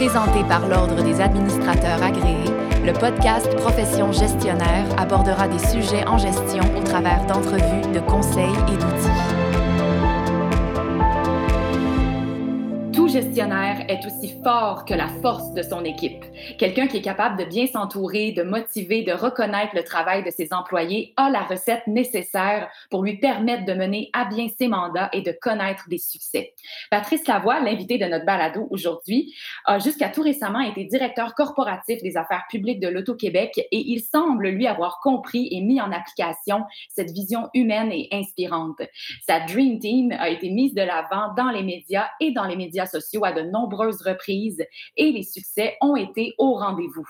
Présenté par l'Ordre des administrateurs agréés, le podcast Profession gestionnaire abordera des sujets en gestion au travers d'entrevues, de conseils et d'outils. gestionnaire est aussi fort que la force de son équipe. Quelqu'un qui est capable de bien s'entourer, de motiver, de reconnaître le travail de ses employés a la recette nécessaire pour lui permettre de mener à bien ses mandats et de connaître des succès. Patrice Lavoie, l'invité de notre balado aujourd'hui, a jusqu'à tout récemment été directeur corporatif des affaires publiques de l'Auto-Québec et il semble lui avoir compris et mis en application cette vision humaine et inspirante. Sa Dream Team a été mise de l'avant dans les médias et dans les médias sociaux à de nombreuses reprises et les succès ont été au rendez-vous.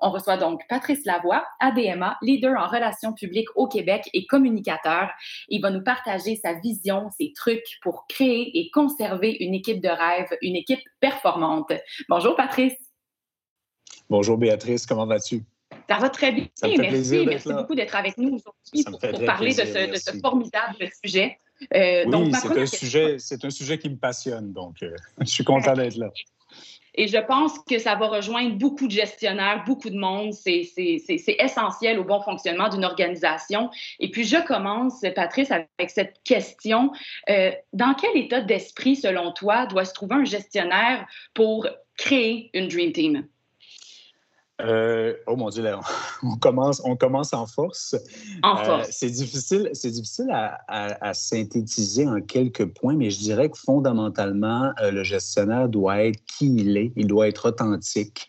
On reçoit donc Patrice Lavoie, ADMA, leader en relations publiques au Québec et communicateur. Il va nous partager sa vision, ses trucs pour créer et conserver une équipe de rêve, une équipe performante. Bonjour Patrice. Bonjour Béatrice, comment vas-tu? Ça va très bien, merci. Merci beaucoup d'être avec nous aujourd'hui pour, parler de ce, formidable sujet. Euh, oui, c'est un, sujet, c'est un sujet qui me passionne, donc euh, je suis content d'être là. Et je pense que ça va rejoindre beaucoup de gestionnaires, beaucoup de monde. C'est essentiel au bon fonctionnement d'une organisation. Et puis, je commence, Patrice, avec cette question. Euh, dans quel état d'esprit, selon toi, doit se trouver un gestionnaire pour créer une Dream Team? Euh, oh mon Dieu, on commence, on commence en force. En euh, force. c'est difficile, c'est difficile à, synthétiser en quelques points, mais je dirais que fondamentalement, euh, le gestionnaire doit être qui il est, il doit être authentique.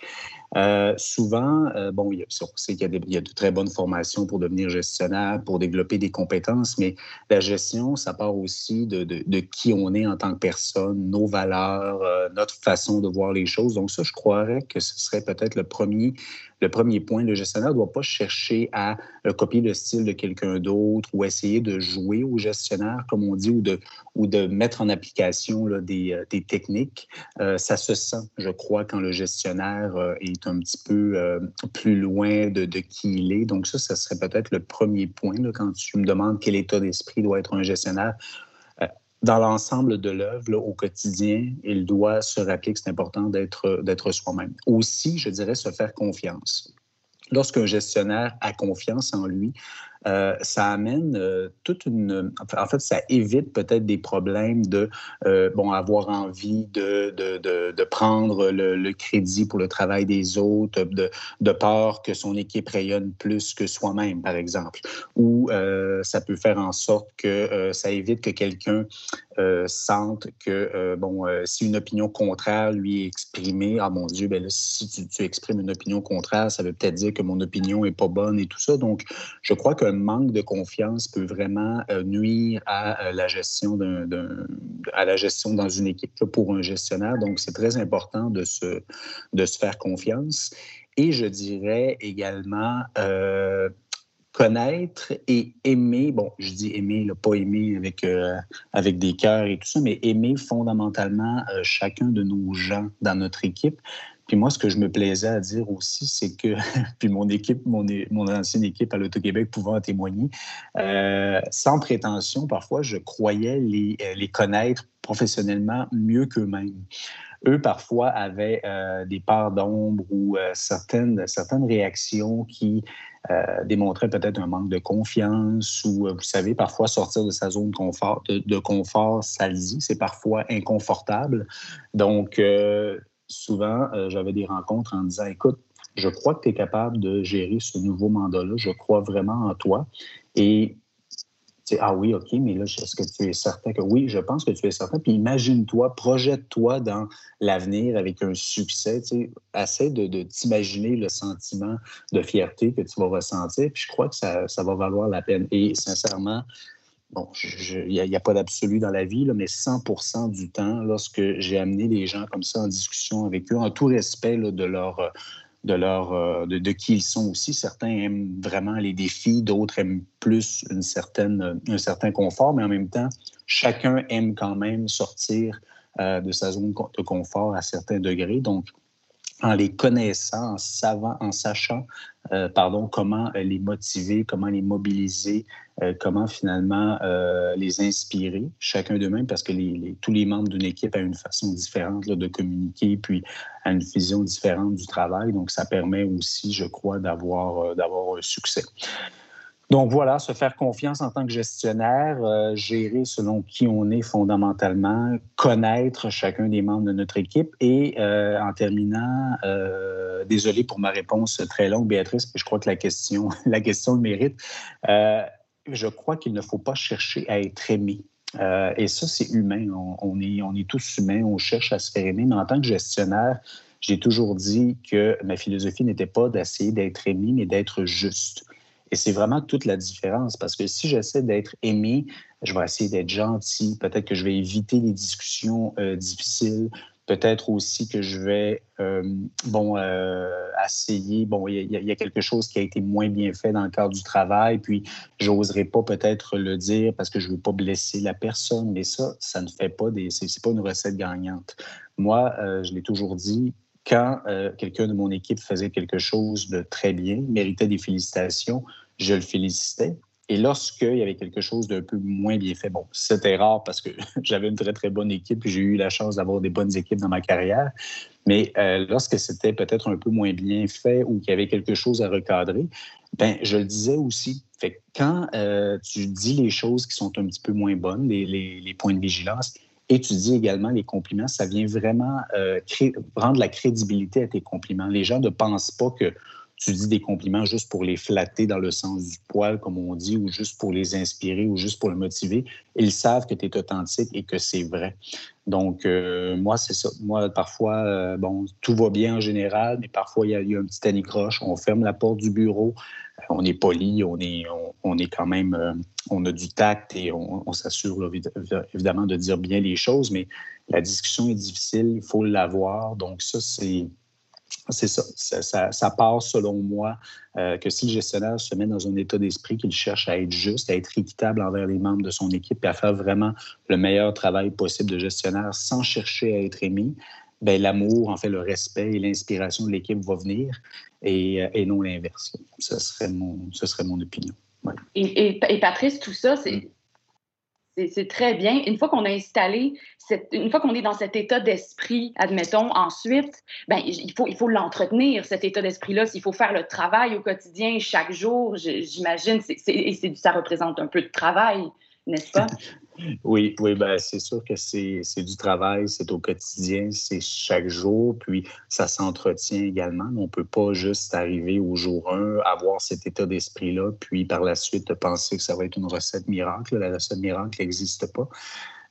Euh, souvent, euh, bon, on sait qu'il y, a de très bonnes formations pour devenir gestionnaire, pour développer des compétences, mais la gestion, ça part aussi de, de, qui on est en tant que personne, nos valeurs, euh, notre façon de voir les choses. Donc ça, je croirais que ce serait peut-être le premier le premier point, le gestionnaire ne doit pas chercher à euh, copier le style de quelqu'un d'autre ou essayer de jouer au gestionnaire, comme on dit, ou de, ou de mettre en application des, euh, des, techniques. Euh, ça se sent, je crois, quand le gestionnaire est un petit peu plus loin de, de, qui il est. Donc ça, ça serait peut-être le premier point quand tu me demandes quel état d'esprit doit être un gestionnaire dans l'ensemble de l'œuvre, au quotidien, il doit se rappeler que c'est important d'être soi-même. Aussi, je dirais, se faire confiance. Lorsqu'un gestionnaire a confiance en lui, euh, ça amène euh, toute une... En fait, ça évite peut-être des problèmes de, euh, bon, avoir envie de, de, de, prendre le, crédit pour le travail des autres, de, de peur que son équipe rayonne plus que soi-même, par exemple. Ou ça peut faire en sorte que ça évite que quelqu'un sente que, bon, si une opinion contraire lui est exprimée, ah mon Dieu, ben là, si tu, tu exprimes une opinion contraire, ça veut peut-être dire que mon opinion n'est pas bonne et tout ça. Donc, je crois que manque de confiance peut vraiment euh, nuire à euh, la gestion d'un, à la gestion dans une équipe pour un gestionnaire. Donc, c'est très important de se, de se faire confiance. Et je dirais également euh, connaître et aimer, bon, je dis aimer, pas aimer avec, avec des cœurs et tout ça, mais aimer fondamentalement chacun de nos gens dans notre équipe. Puis moi, ce que je me plaisais à dire aussi, c'est que, puis mon équipe, mon, mon ancienne équipe à l'Auto-Québec pouvant témoigner, euh, sans prétention, parfois, je croyais les, euh, les connaître professionnellement mieux qu'eux-mêmes. Eux, parfois, avaient euh, des parts d'ombre ou certaines, certaines réactions qui démontraient peut-être un manque de confiance ou, vous savez, parfois sortir de sa zone de, de confort ça le dit, c'est parfois inconfortable. Donc, souvent, euh, j'avais des rencontres en disant, écoute, je crois que tu es capable de gérer ce nouveau mandat-là, je crois vraiment en toi. Et ah oui, OK, mais là, est-ce que tu es certain que oui, je pense que tu es certain. Puis imagine-toi, projette-toi dans l'avenir avec un succès. Tu sais, essaie de, t'imaginer le sentiment de fierté que tu vas ressentir. Puis je crois que ça va valoir la peine. Et sincèrement, bon, il n'y a, pas d'absolu dans la vie, mais 100% du temps, lorsque j'ai amené les gens comme ça en discussion avec eux, en tout respect de leur de, leur, de, qui ils sont aussi. Certains aiment vraiment les défis, d'autres aiment plus une certaine, un certain confort, mais en même temps, chacun aime quand même sortir euh, de sa zone de confort à certains degrés. Donc, en les connaissant, en, savant, en sachant euh, pardon, comment euh, les motiver, comment les mobiliser, euh, comment finalement les inspirer, chacun d'eux-mêmes, parce que tous les membres d'une équipe ont une façon différente de communiquer, puis à une vision différente du travail. Donc, ça permet aussi, je crois, d'avoir un succès. Donc voilà, se faire confiance en tant que gestionnaire, euh, gérer selon qui on est fondamentalement, connaître chacun des membres de notre équipe et euh, en terminant, euh, désolé pour ma réponse très longue, Béatrice, mais je crois que la question, la question le mérite. je crois qu'il ne faut pas chercher à être aimé. et ça, c'est humain. On, est, on est tous humains, on cherche à se faire aimer, mais en tant que gestionnaire, j'ai toujours dit que ma philosophie n'était pas d'essayer d'être aimé, mais d'être juste. Et c'est vraiment toute la différence parce que si j'essaie d'être aimé, je vais essayer d'être gentil. Peut-être que je vais éviter les discussions euh, difficiles. Peut-être aussi que je vais, euh, bon, euh, essayer, bon, il y, a quelque chose qui a été moins bien fait dans le cadre du travail, puis j'oserais pas peut-être le dire parce que je veux pas blesser la personne, mais ça, ça ne fait pas des, c'est pas une recette gagnante. Moi, je l'ai toujours dit, quand euh, quelqu'un de mon équipe faisait quelque chose de très bien, méritait des félicitations, je le félicitais. Et lorsqu'il y avait quelque chose d'un peu moins bien fait, bon, c'était rare parce que j'avais une très, très bonne équipe j'ai eu la chance d'avoir des bonnes équipes dans ma carrière. Mais euh, lorsque c'était peut-être un peu moins bien fait ou qu'il y avait quelque chose à recadrer, ben, je le disais aussi. Fait quand euh, tu dis les choses qui sont un petit peu moins bonnes, les points de vigilance, et tu dis également les compliments, ça vient vraiment euh, rendre la crédibilité à tes compliments. Les gens ne pensent pas que tu dis des compliments juste pour les flatter dans le sens du poil, comme on dit, ou juste pour les inspirer, ou juste pour les motiver. Ils savent que tu es authentique et que c'est vrai. Donc, euh, moi, c'est ça. Moi, parfois, euh, bon, tout va bien en général, mais parfois, il y, a, un petit anicroche. On ferme la porte du bureau, on est poli, on est, on, est quand même, euh, on a du tact et on, s'assure évidemment de dire bien les choses, mais la discussion est difficile, il faut l'avoir. Donc, ça, c'est c'est ça. Ça, part, selon moi, euh, que si le gestionnaire se met dans un état d'esprit qu'il cherche à être juste, à être équitable envers les membres de son équipe et à faire vraiment le meilleur travail possible de gestionnaire sans chercher à être aimé, ben, l'amour, en fait, le respect et l'inspiration de l'équipe va venir et, euh, non l'inverse. Ce serait mon, ce serait mon opinion. Et, et, Patrice, tout ça, c'est mm. C'est très bien. Une fois qu'on a installé, une fois qu'on est dans cet état d'esprit, admettons, ensuite, ben, il faut il faut l'entretenir, cet état d'esprit-là. S'il faut faire le travail au quotidien, chaque jour, j'imagine, et ça représente un peu de travail n'est-ce pas? oui, oui, ben, c'est sûr que c'est du travail, c'est au quotidien, c'est chaque jour, puis ça s'entretient également. On ne peut pas juste arriver au jour 1, avoir cet état d'esprit-là, puis par la suite penser que ça va être une recette miracle. La recette miracle n'existe pas.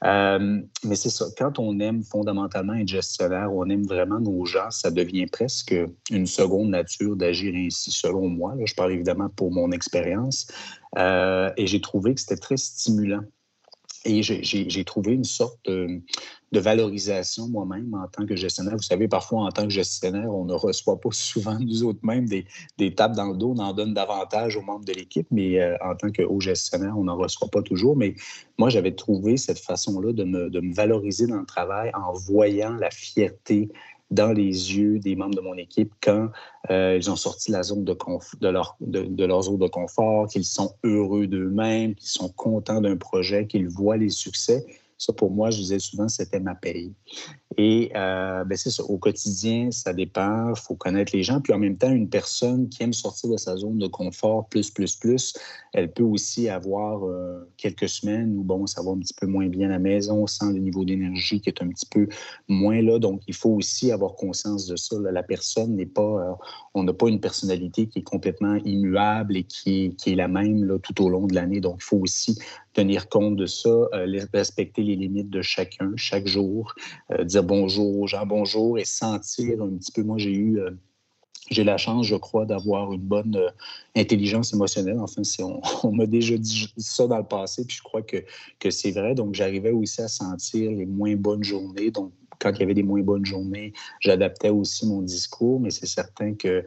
Euh, mais c'est ça, quand on aime fondamentalement être gestionnaire, on aime vraiment nos gens, ça devient presque une seconde nature d'agir ainsi, selon moi. je parle évidemment pour mon expérience. Euh, et j'ai trouvé que c'était très stimulant. Et j'ai trouvé une sorte de, valorisation moi-même en tant que gestionnaire. Vous savez, parfois, en tant que gestionnaire, on ne reçoit pas souvent nous autres mêmes des, des tapes dans le dos. On en donne davantage aux membres de l'équipe, mais euh, en tant que haut gestionnaire, on n'en reçoit pas toujours. Mais moi, j'avais trouvé cette façon-là de me valoriser dans le travail en voyant la fierté dans les yeux des membres de mon équipe quand euh, ils ont sorti la zone de, de, leur, de, leur zone de confort, qu'ils sont heureux d'eux-mêmes, qu'ils sont contents d'un projet, qu'ils voient les succès. Ça, pour moi, je disais souvent, c'était ma paye. Et euh, ben c'est ça, au quotidien, ça dépend, il faut connaître les gens. Puis en même temps, une personne qui aime sortir de sa zone de confort plus, plus, plus, elle peut aussi avoir euh, quelques semaines où, bon, ça va un petit peu moins bien à la maison, sans le niveau d'énergie qui est un petit peu moins là. Donc, il faut aussi avoir conscience de ça. La personne n'est pas, euh, on n'a pas une personnalité qui est complètement immuable et qui est, la même tout au long de l'année. Donc, il faut aussi tenir compte de ça, respecter les limites de chacun chaque jour, dire bonjour aux gens, bonjour, et sentir un petit peu. Moi, j'ai eu, euh, j'ai la chance, je crois, d'avoir une bonne euh, intelligence émotionnelle. Enfin, on, on m'a déjà dit ça dans le passé, puis je crois que, que c'est vrai. Donc, j'arrivais aussi à sentir les moins bonnes journées. Donc, quand il y avait des moins bonnes journées, j'adaptais aussi mon discours, mais c'est certain que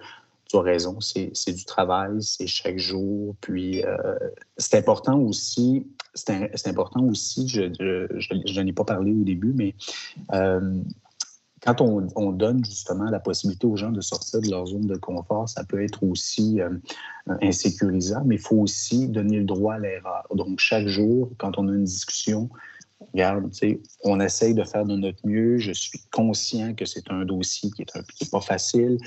tu as raison, c'est du travail, c'est chaque jour. Puis, euh, c'est important aussi c'est important aussi, je, n'en ai pas parlé au début, mais euh, quand on, donne justement la possibilité aux gens de sortir de leur zone de confort, ça peut être aussi euh, insécurisant, mais il faut aussi donner le droit à l'erreur. Donc, chaque jour, quand on a une discussion, regarde, on essaye de faire de notre mieux. Je suis conscient que c'est un dossier qui est, un, qui pas facile.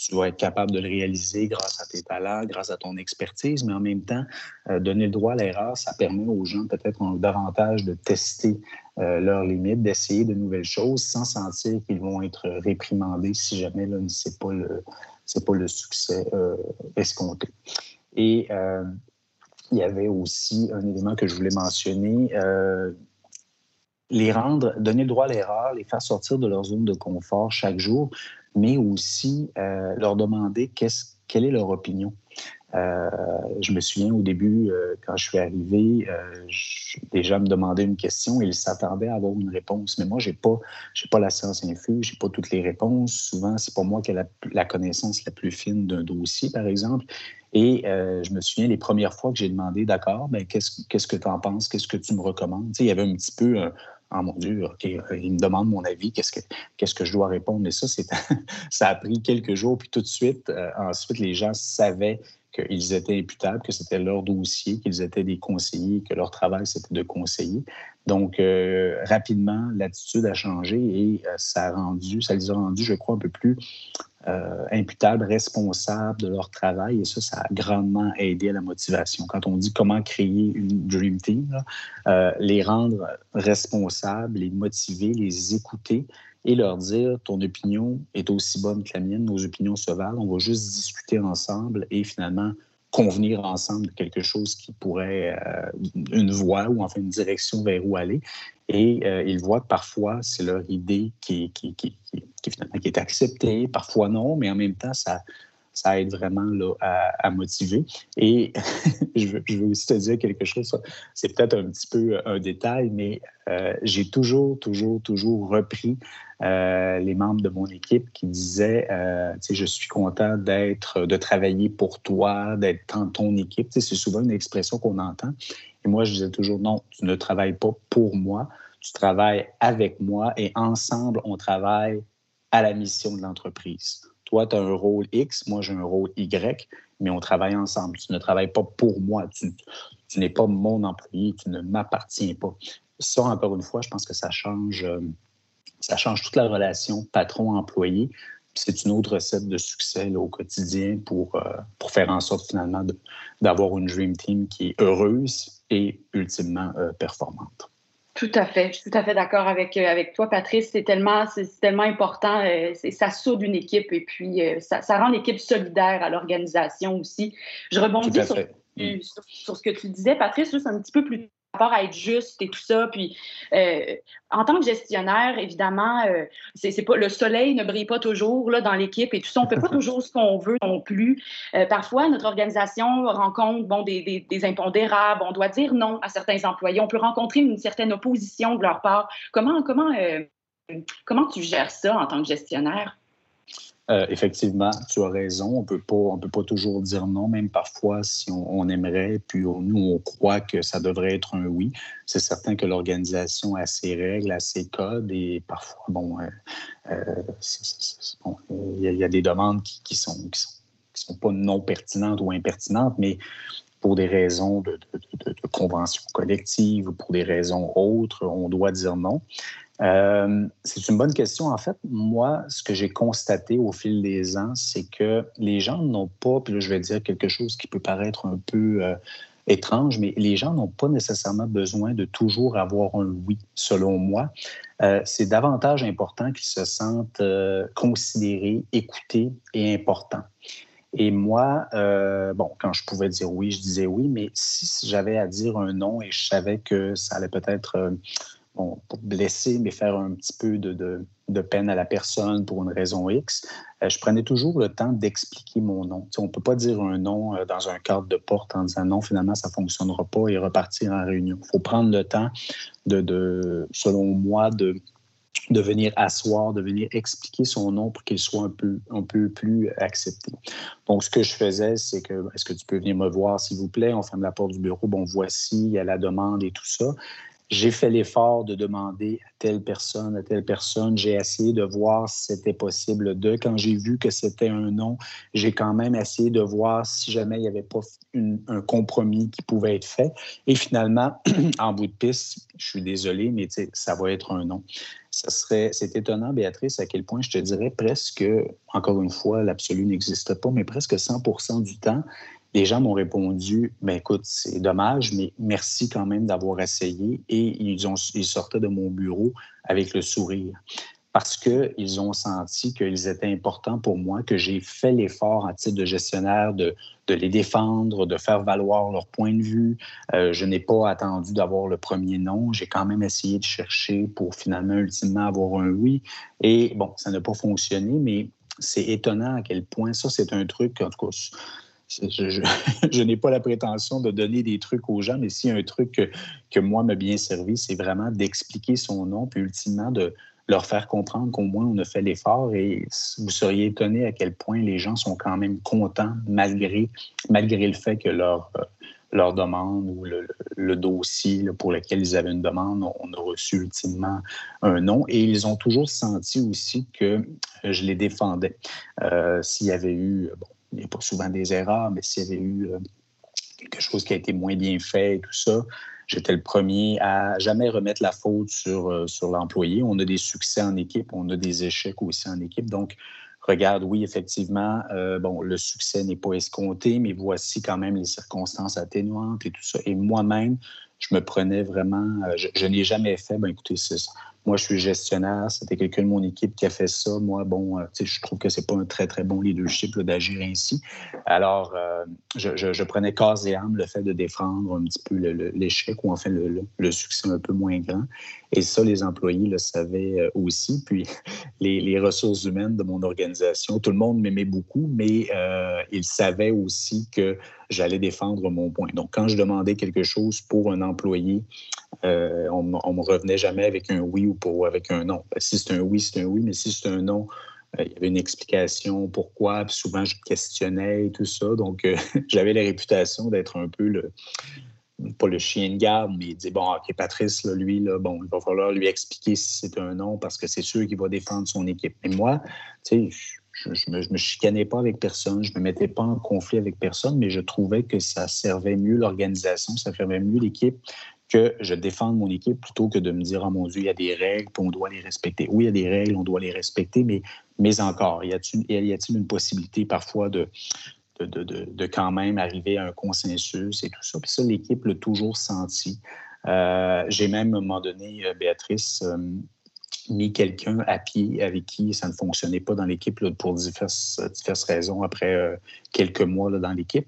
Tu dois être capable de le réaliser grâce à tes talents, grâce à ton expertise, mais en même temps, euh, donner le droit à l'erreur, ça permet aux gens peut-être davantage de tester euh, leurs limites, d'essayer de nouvelles choses sans sentir qu'ils vont être réprimandés si jamais là, ce n'est pas, le, pas le succès euh, escompté. Et il y avait aussi un élément que je voulais mentionner les rendre, donner le droit à l'erreur, les faire sortir de leur zone de confort chaque jour, mais aussi euh, leur demander quelle est leur opinion. Euh, je me souviens au début, euh, quand je suis arrivé, gens me demandaient une question et ils s'attendaient à avoir une réponse. Mais moi, je n'ai pas, pas la science infuse, je n'ai pas toutes les réponses. Souvent, c'est pas moi qui ai la, connaissance la plus fine d'un dossier, par exemple. Et je me souviens les premières fois que j'ai demandé, d'accord, ben, qu'est-ce, qu'est-ce que tu en penses, qu'est-ce que tu me recommandes? il y avait un petit peu ah mon Dieu, il me demande mon avis, qu'est-ce que, qu'est-ce que je dois répondre? Mais ça, c'est, ça a pris quelques jours, puis tout de suite, euh, ensuite, les gens savaient qu'ils étaient imputables, que c'était leur dossier, qu'ils étaient des conseillers, que leur travail, c'était de conseiller. Donc, euh, rapidement, l'attitude a changé et ça a rendu, ça les a rendus, je crois, un peu plus euh, imputables, responsables de leur travail. Et ça, ça a grandement aidé à la motivation. Quand on dit comment créer une Dream Team, euh, les rendre responsables, les motiver, les écouter et leur dire ton opinion est aussi bonne que la mienne, nos opinions se valent, on va juste discuter ensemble et finalement convenir ensemble de quelque chose qui pourrait, euh, une voie ou enfin une direction vers où aller. Et euh, ils voient que parfois, c'est leur idée qui, qui, qui, qui, finalement, qui est acceptée, parfois non, mais en même temps, ça, ça aide vraiment là, à, motiver. Et je, veux, aussi te dire quelque chose, c'est peut-être un petit peu un détail, mais euh, j'ai toujours, toujours, toujours repris euh, les membres de mon équipe qui disaient, euh, je suis content d'être, de travailler pour toi, d'être dans ton équipe. c'est souvent une expression qu'on entend. Et moi, je disais toujours, non, tu ne travailles pas pour moi, tu travailles avec moi et ensemble, on travaille à la mission de l'entreprise. Toi, tu as un rôle X, moi, j'ai un rôle Y, mais on travaille ensemble. Tu ne travailles pas pour moi. Tu, n'es pas mon employé, tu ne m'appartiens pas. Ça, encore une fois, je pense que ça change, euh, ça change toute la relation patron-employé. C'est une autre recette de succès au quotidien pour, euh, pour faire en sorte finalement d'avoir une Dream Team qui est heureuse et ultimement euh, performante. Tout à fait. Je suis tout à fait d'accord avec, euh, avec toi, Patrice. C'est tellement, c'est tellement important. Euh, ça soude une équipe et puis euh, ça, ça, rend l'équipe solidaire à l'organisation aussi. Je rebondis sur, sur, sur, ce que tu disais, Patrice, juste un petit peu plus rapport à être juste et tout ça. Puis, euh, en tant que gestionnaire, évidemment, euh, c'est pas le soleil ne brille pas toujours là, dans l'équipe et tout ça. On ne fait pas toujours ce qu'on veut non plus. Euh, parfois, notre organisation rencontre bon, des, des, impondérables. On doit dire non à certains employés. On peut rencontrer une certaine opposition de leur part. Comment, comment, comment tu gères ça en tant que gestionnaire? Euh, effectivement, tu as raison. On peut pas, on peut pas toujours dire non, même parfois si on, aimerait, puis nous on croit que ça devrait être un oui. C'est certain que l'organisation a ses règles, a ses codes, et parfois, bon, il y, a des demandes qui, qui sont, qui sont, pas non pertinentes ou impertinentes, mais pour des raisons de, de, convention collective ou pour des raisons autres, on doit dire non. Euh, c'est une bonne question. En fait, moi, ce que j'ai constaté au fil des ans, c'est que les gens n'ont pas, puis là, je vais dire quelque chose qui peut paraître un peu euh, étrange, mais les gens n'ont pas nécessairement besoin de toujours avoir un oui, selon moi. Euh, c'est davantage important qu'ils se sentent considérés, écoutés et importants. Et moi, bon, quand je pouvais dire oui, je disais oui, mais si j'avais à dire un non et je savais que ça allait peut-être pour blesser, mais faire un petit peu de, de, peine à la personne pour une raison X, euh, je prenais toujours le temps d'expliquer mon nom. on ne peut pas dire un nom euh, dans un cadre de porte en disant non, finalement, ça ne fonctionnera pas et repartir en réunion. Il faut prendre le temps, de, de selon moi, de, de venir asseoir, de venir expliquer son nom pour qu'il soit un peu, un peu plus accepté. Donc, ce que je faisais, c'est que, est-ce que tu peux venir me voir, s'il vous plaît? On ferme la porte du bureau. Bon, voici, il y a la demande et tout ça. J'ai fait l'effort de demander à telle personne, à telle personne. J'ai essayé de voir si c'était possible de. Quand j'ai vu que c'était un non, j'ai quand même essayé de voir si jamais il n'y avait pas un compromis qui pouvait être fait. Et finalement, en bout de piste, je suis désolé, mais ça va être un non. C'est étonnant, Béatrice, à quel point je te dirais presque, encore une fois, l'absolu n'existe pas, mais presque 100% du temps, les gens m'ont répondu ben écoute, c'est dommage, mais merci quand même d'avoir essayé. Et ils, sortaient de mon bureau avec le sourire parce qu'ils ont senti qu'ils étaient importants pour moi, que j'ai fait l'effort en titre de gestionnaire de, de, les défendre, de faire valoir leur point de vue. Euh, je n'ai pas attendu d'avoir le premier non. J'ai quand même essayé de chercher pour finalement, ultimement, avoir un oui. Et bon, ça n'a pas fonctionné, mais c'est étonnant à quel point ça, c'est un truc, en tout cas, je, n'ai pas la prétention de donner des trucs aux gens, mais si un truc que, moi m'a bien servi, c'est vraiment d'expliquer son nom, puis ultimement de leur faire comprendre qu'au moins on a fait l'effort et vous seriez étonné à quel point les gens sont quand même contents malgré, malgré le fait que leur, euh, leur demande ou le, dossier pour lequel ils avaient une demande, on a reçu ultimement un non. Et ils ont toujours senti aussi que je les défendais. Euh, s'il y avait eu, bon, il n'y a pas souvent des erreurs, mais s'il y avait eu euh, quelque chose qui a été moins bien fait et tout ça, j'étais le premier à jamais remettre la faute sur, euh, sur l'employé. On a des succès en équipe, on a des échecs aussi en équipe. Donc, regarde, oui, effectivement, euh, bon, le succès n'est pas escompté, mais voici quand même les circonstances atténuantes et tout ça. Et moi-même, je me prenais vraiment, je, je n'ai jamais fait, ben écoutez, c'est moi, je suis gestionnaire. C'était quelqu'un de mon équipe qui a fait ça. Moi, bon, euh, je trouve que c'est pas un très, très bon leadership d'agir ainsi. Alors, euh, je, prenais corps et âme le fait de défendre un petit peu l'échec ou enfin le, succès un peu moins grand. Et ça, les employés le savaient euh, aussi. Puis, les, ressources humaines de mon organisation, tout le monde m'aimait beaucoup, mais ils savaient aussi que j'allais défendre mon point. Donc, quand je demandais quelque chose pour un employé, on ne me revenait jamais avec un oui ou avec un non. Si c'est un oui, c'est un oui, mais si c'est un non, euh, il y avait une explication pourquoi. souvent, je questionnais et tout ça. Donc, euh, j'avais la réputation d'être un peu le, pas le chien de garde, mais il dit bon, OK, Patrice, lui, là, bon, il va falloir lui expliquer si c'est un non parce que c'est sûr qu'il va défendre son équipe. Et moi, tu sais, je, ne me, chicanais pas avec personne, je me mettais pas en conflit avec personne, mais je trouvais que ça servait mieux l'organisation, ça servait mieux l'équipe que je défende mon équipe plutôt que de me dire, oh mon Dieu, il y a des règles, puis on doit les respecter. Oui, il y a des règles, on doit les respecter, mais, encore, y a-t-il une possibilité parfois de, quand même arriver à un consensus et tout ça? Puis ça, l'équipe l'a toujours senti. Euh, j'ai même, à un moment donné, euh, Béatrice, euh, mis quelqu'un à pied avec qui ça ne fonctionnait pas dans l'équipe pour diverses, raisons après quelques mois là, dans l'équipe.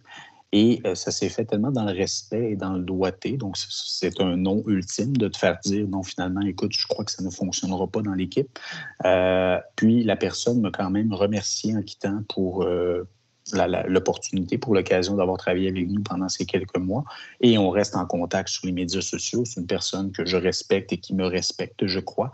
Et euh, ça s'est fait tellement dans le respect et dans le doigté. Donc, c'est un non ultime de te faire dire non, finalement, écoute, je crois que ça ne fonctionnera pas dans l'équipe. Euh, puis, la personne m'a quand même remercié en quittant pour. L'opportunité pour l'occasion d'avoir travaillé avec nous pendant ces quelques mois. Et on reste en contact sur les médias sociaux. C'est une personne que je respecte et qui me respecte, je crois.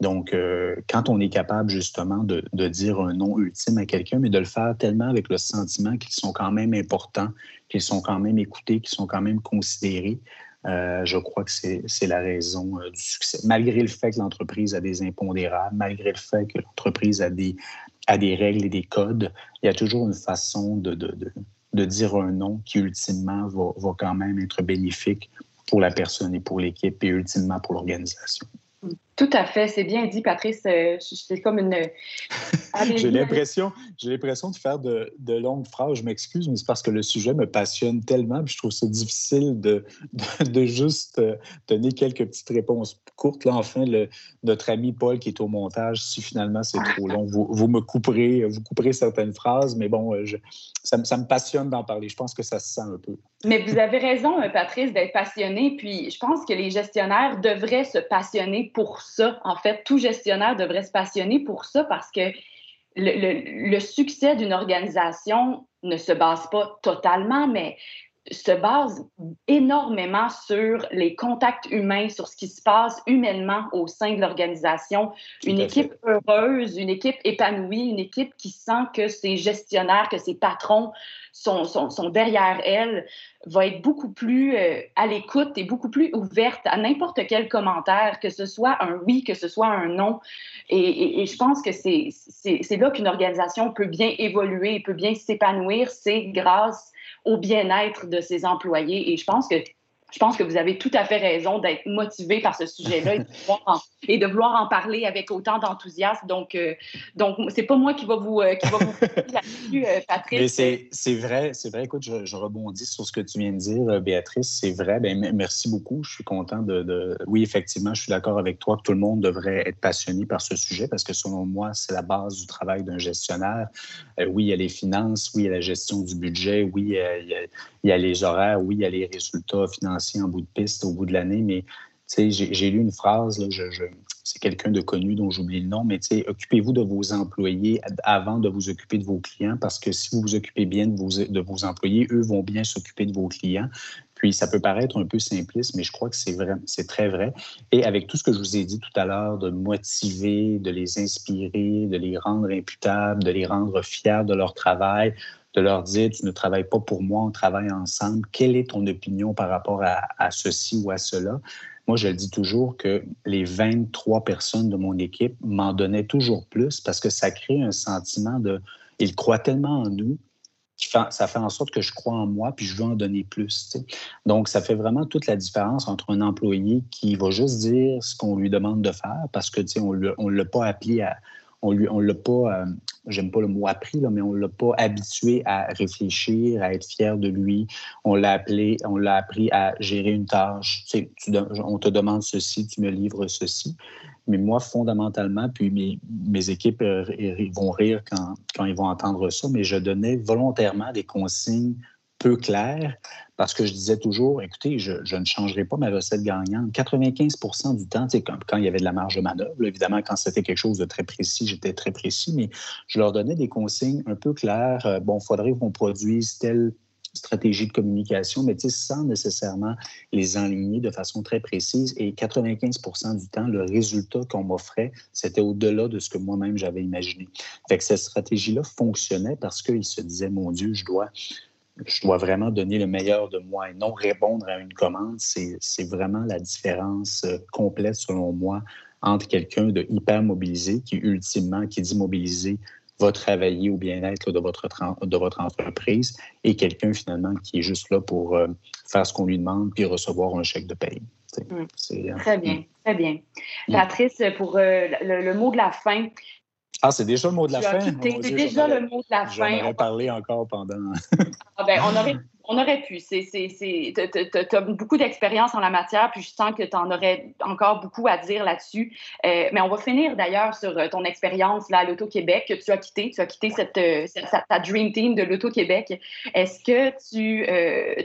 Donc, euh, quand on est capable justement de, de dire un non ultime à quelqu'un, mais de le faire tellement avec le sentiment qu'ils sont quand même importants, qu'ils sont quand même écoutés, qu'ils sont quand même considérés, euh, je crois que c'est la raison euh, du succès. Malgré le fait que l'entreprise a des impondérables, malgré le fait que l'entreprise a des, a des règles et des codes, il y a toujours une façon de, dire un non qui, ultimement, va, va, quand même être bénéfique pour la personne et pour l'équipe et ultimement pour l'organisation. Tout à fait, c'est bien dit, Patrice. Euh, c'est comme une. j'ai l'impression, j'ai l'impression de faire de, longues phrases. Je m'excuse, mais c'est parce que le sujet me passionne tellement, puis je trouve ça difficile de, de, juste euh, donner quelques petites réponses courtes. Là, enfin, le, notre ami Paul qui est au montage, si finalement c'est trop long, vous, vous, me couperez, vous couperez certaines phrases, mais bon, euh, je, ça, ça, me passionne d'en parler. Je pense que ça se sent un peu. Mais vous avez raison, Patrice, d'être passionné. Puis je pense que les gestionnaires devraient se passionner pour ça. En fait, tout gestionnaire devrait se passionner pour ça parce que le, succès d'une organisation ne se base pas totalement, mais se base énormément sur les contacts humains, sur ce qui se passe humainement au sein de l'organisation. Une équipe heureuse, une équipe épanouie, une équipe qui sent que ses gestionnaires, que ses patrons sont, sont, derrière elle, va être beaucoup plus euh, à l'écoute et beaucoup plus ouverte à n'importe quel commentaire, que ce soit un oui, que ce soit un non. Et, et je pense que c'est là qu'une organisation peut bien évoluer, peut bien s'épanouir, c'est grâce au bien-être de ses employés. Et je pense que je pense que vous avez tout à fait raison d'être motivé par ce sujet-là et, de vouloir en parler avec autant d'enthousiasme. Donc, euh, donc c'est pas moi qui va vous, euh, qui va vous là-dessus, euh, Patrice. c'est vrai, c'est vrai. Écoute, je, rebondis sur ce que tu viens de dire, Béatrice. C'est vrai. Ben, merci beaucoup. Je suis content de, Oui, effectivement, je suis d'accord avec toi que tout le monde devrait être passionné par ce sujet parce que selon moi, c'est la base du travail d'un gestionnaire. oui, il y a les finances, oui, il y a la gestion du budget, oui, il y a, il y a les horaires, oui, il y a les résultats financiers en bout de piste au bout de l'année, mais j'ai lu une phrase, là, c'est quelqu'un de connu dont j'oublie le nom, mais occupez-vous de vos employés avant de vous occuper de vos clients, parce que si vous vous occupez bien de vos, de vos employés, eux vont bien s'occuper de vos clients. Puis ça peut paraître un peu simpliste, mais je crois que c'est vrai, c'est très vrai. Et avec tout ce que je vous ai dit tout à l'heure, de motiver, de les inspirer, de les rendre imputables, de les rendre fiers de leur travail, de leur dire, tu ne travailles pas pour moi, on travaille ensemble. Quelle est ton opinion par rapport à, ceci ou à cela? Moi, je dis toujours que les 23 personnes de mon équipe m'en donnaient toujours plus parce que ça crée un sentiment de... Ils croient tellement en nous ça fait en sorte que je crois en moi, puis je veux en donner plus. Donc, ça fait vraiment toute la différence entre un employé qui va juste dire ce qu'on lui demande de faire parce que, on ne l'a pas appelé à, on lui, on l'a pas, euh, j'aime pas le mot appris, là, mais on l'a pas habitué à réfléchir, à être fier de lui. On l'a appelé, on l'a appris à gérer une tâche. Tu sais, on te demande ceci, tu me livres ceci. Mais moi, fondamentalement, puis mes, mes équipes euh, vont rire quand, quand ils vont entendre ça, mais je donnais volontairement des consignes peu claires parce que je disais toujours, écoutez, je, ne changerai pas ma recette gagnante. 95% du temps, quand, quand il y avait de la marge de manœuvre, évidemment, quand c'était quelque chose de très précis, j'étais très précis, mais je leur donnais des consignes un peu claires. Euh, bon, il faudrait qu'on produise telle stratégie de communication, mais sans nécessairement les enligner de façon très précise. Et 95 du temps, le résultat qu'on m'offrait, c'était au-delà de ce que moi-même j'avais imaginé. Fait que cette stratégie-là fonctionnait parce qu'ils se disaient, mon Dieu, je dois je dois vraiment donner le meilleur de moi et non répondre à une commande. C'est vraiment la différence euh, complète, selon moi, entre quelqu'un de hyper mobilisé qui, ultimement, qui dit mobilisé, va travailler au bien-être de votre, de votre entreprise et quelqu'un, finalement, qui est juste là pour euh, faire ce qu'on lui demande puis recevoir un chèque de paye. Mmh. Euh, très bien, mmh. très bien. Mmh. Patrice, pour le, mot de la fin, ah, c'est déjà le mot de la fin? C'est déjà le mot de la fin. J'en aurais parlé encore pendant. ah ben, on aurait, on aurait pu. Tu as beaucoup d'expérience en la matière, puis je sens que tu en aurais encore beaucoup à dire là-dessus. Euh, mais on va finir d'ailleurs sur euh, ton expérience à l'Auto-Québec que tu as quitté. Tu as quitté cette, euh, ta Dream Team de l'Auto-Québec. Est-ce que tu,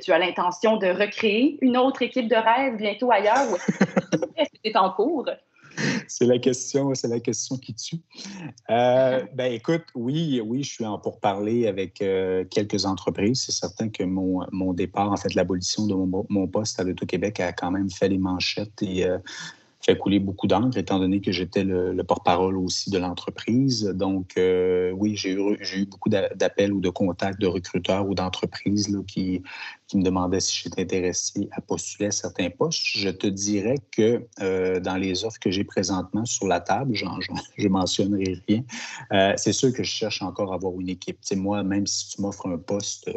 tu as l'intention de recréer une autre équipe de rêve bientôt ailleurs ou est-ce que c'est en cours? c'est la question, c'est la question qui tue. Euh, ben écoute, oui, oui, je suis en pour parler avec euh, quelques entreprises. C'est certain que mon, mon départ, en fait, l'abolition de mon, mon poste à l'Auto-Québec a quand même fait les manchettes et fait couler beaucoup d'encre, étant donné que j'étais le, porte-parole aussi de l'entreprise. Donc, euh, oui, j'ai eu, beaucoup d'appels ou de contacts de recruteurs ou d'entreprises qui, qui, me demandaient si j'étais intéressé à postuler à certains postes. Je te dirais que euh, dans les offres que j'ai présentement sur la table, je ne mentionnerai rien. Euh, c'est sûr que je cherche encore à avoir une équipe. moi, même si tu m'offres un poste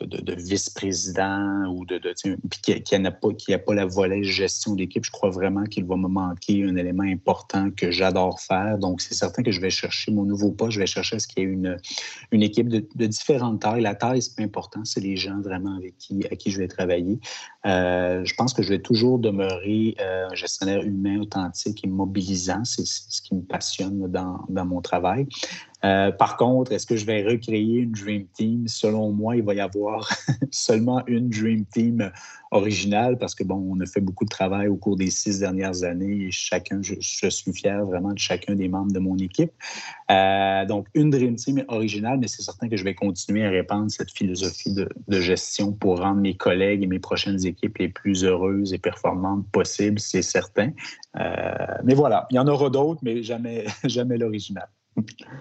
de, vice-président ou de, de qui n'a pas, qui a pas la volet gestion d'équipe, je crois vraiment qu'il va me manquer un élément important que j'adore faire. Donc, c'est certain que je vais chercher mon nouveau poste, je vais chercher ce qu'il y ait une, une équipe de, différentes tailles. La taille, c'est pas important, c'est les gens vraiment avec qui, à qui je vais travailler. Euh, je pense que je vais toujours demeurer euh, un gestionnaire humain, authentique et mobilisant. C'est ce qui me passionne dans, dans mon travail. Euh, par contre, est-ce que je vais recréer une Dream Team? Selon moi, il va y avoir seulement une Dream Team originale parce que, bon, on a fait beaucoup de travail au cours des six dernières années et chacun, je, suis fier vraiment de chacun des membres de mon équipe. Euh, donc, une Dream Team originale, mais c'est certain que je vais continuer à répandre cette philosophie de, gestion pour rendre mes collègues et mes prochaines équipes les plus heureuses et performantes possibles, c'est certain. Euh, mais voilà, il y en aura d'autres, mais jamais, jamais l'original.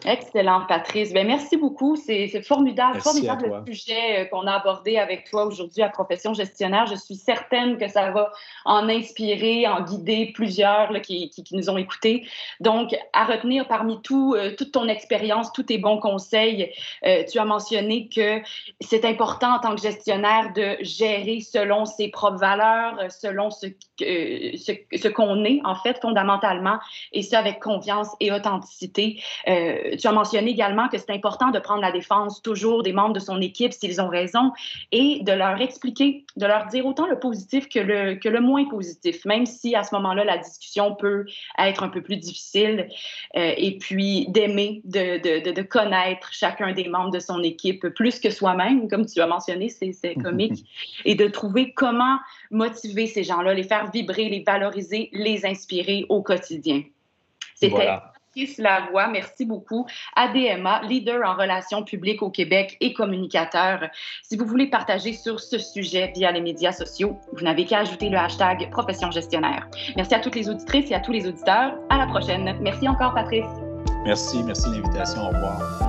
Excellent, Patrice. Bien, merci beaucoup. C'est formidable, formidable le sujet euh, qu'on a abordé avec toi aujourd'hui à Profession Gestionnaire. Je suis certaine que ça va en inspirer, en guider plusieurs qui, qui, nous ont écoutés. Donc, à retenir parmi tout, euh, toute ton expérience, tous tes bons conseils, euh, tu as mentionné que c'est important en tant que gestionnaire de gérer selon ses propres valeurs, selon ce, ce, ce qu'on est, en fait, fondamentalement, et ça avec confiance et authenticité. Euh, tu as mentionné également que c'est important de prendre la défense toujours des membres de son équipe s'ils ont raison et de leur expliquer, de leur dire autant le positif que le, que le moins positif, même si à ce moment-là, la discussion peut être un peu plus difficile. Euh, et puis d'aimer, de, de, de, connaître chacun des membres de son équipe plus que soi-même, comme tu as mentionné, c'est comique, et de trouver comment motiver ces gens-là, les faire vibrer, les valoriser, les inspirer au quotidien. C'était la voix, merci beaucoup. ADMA, leader en relations publiques au Québec et communicateur. Si vous voulez partager sur ce sujet via les médias sociaux, vous n'avez qu'à ajouter le hashtag profession gestionnaire. Merci à toutes les auditrices et à tous les auditeurs. À la prochaine. Merci encore, Patrice. Merci, merci de l'invitation. Au revoir.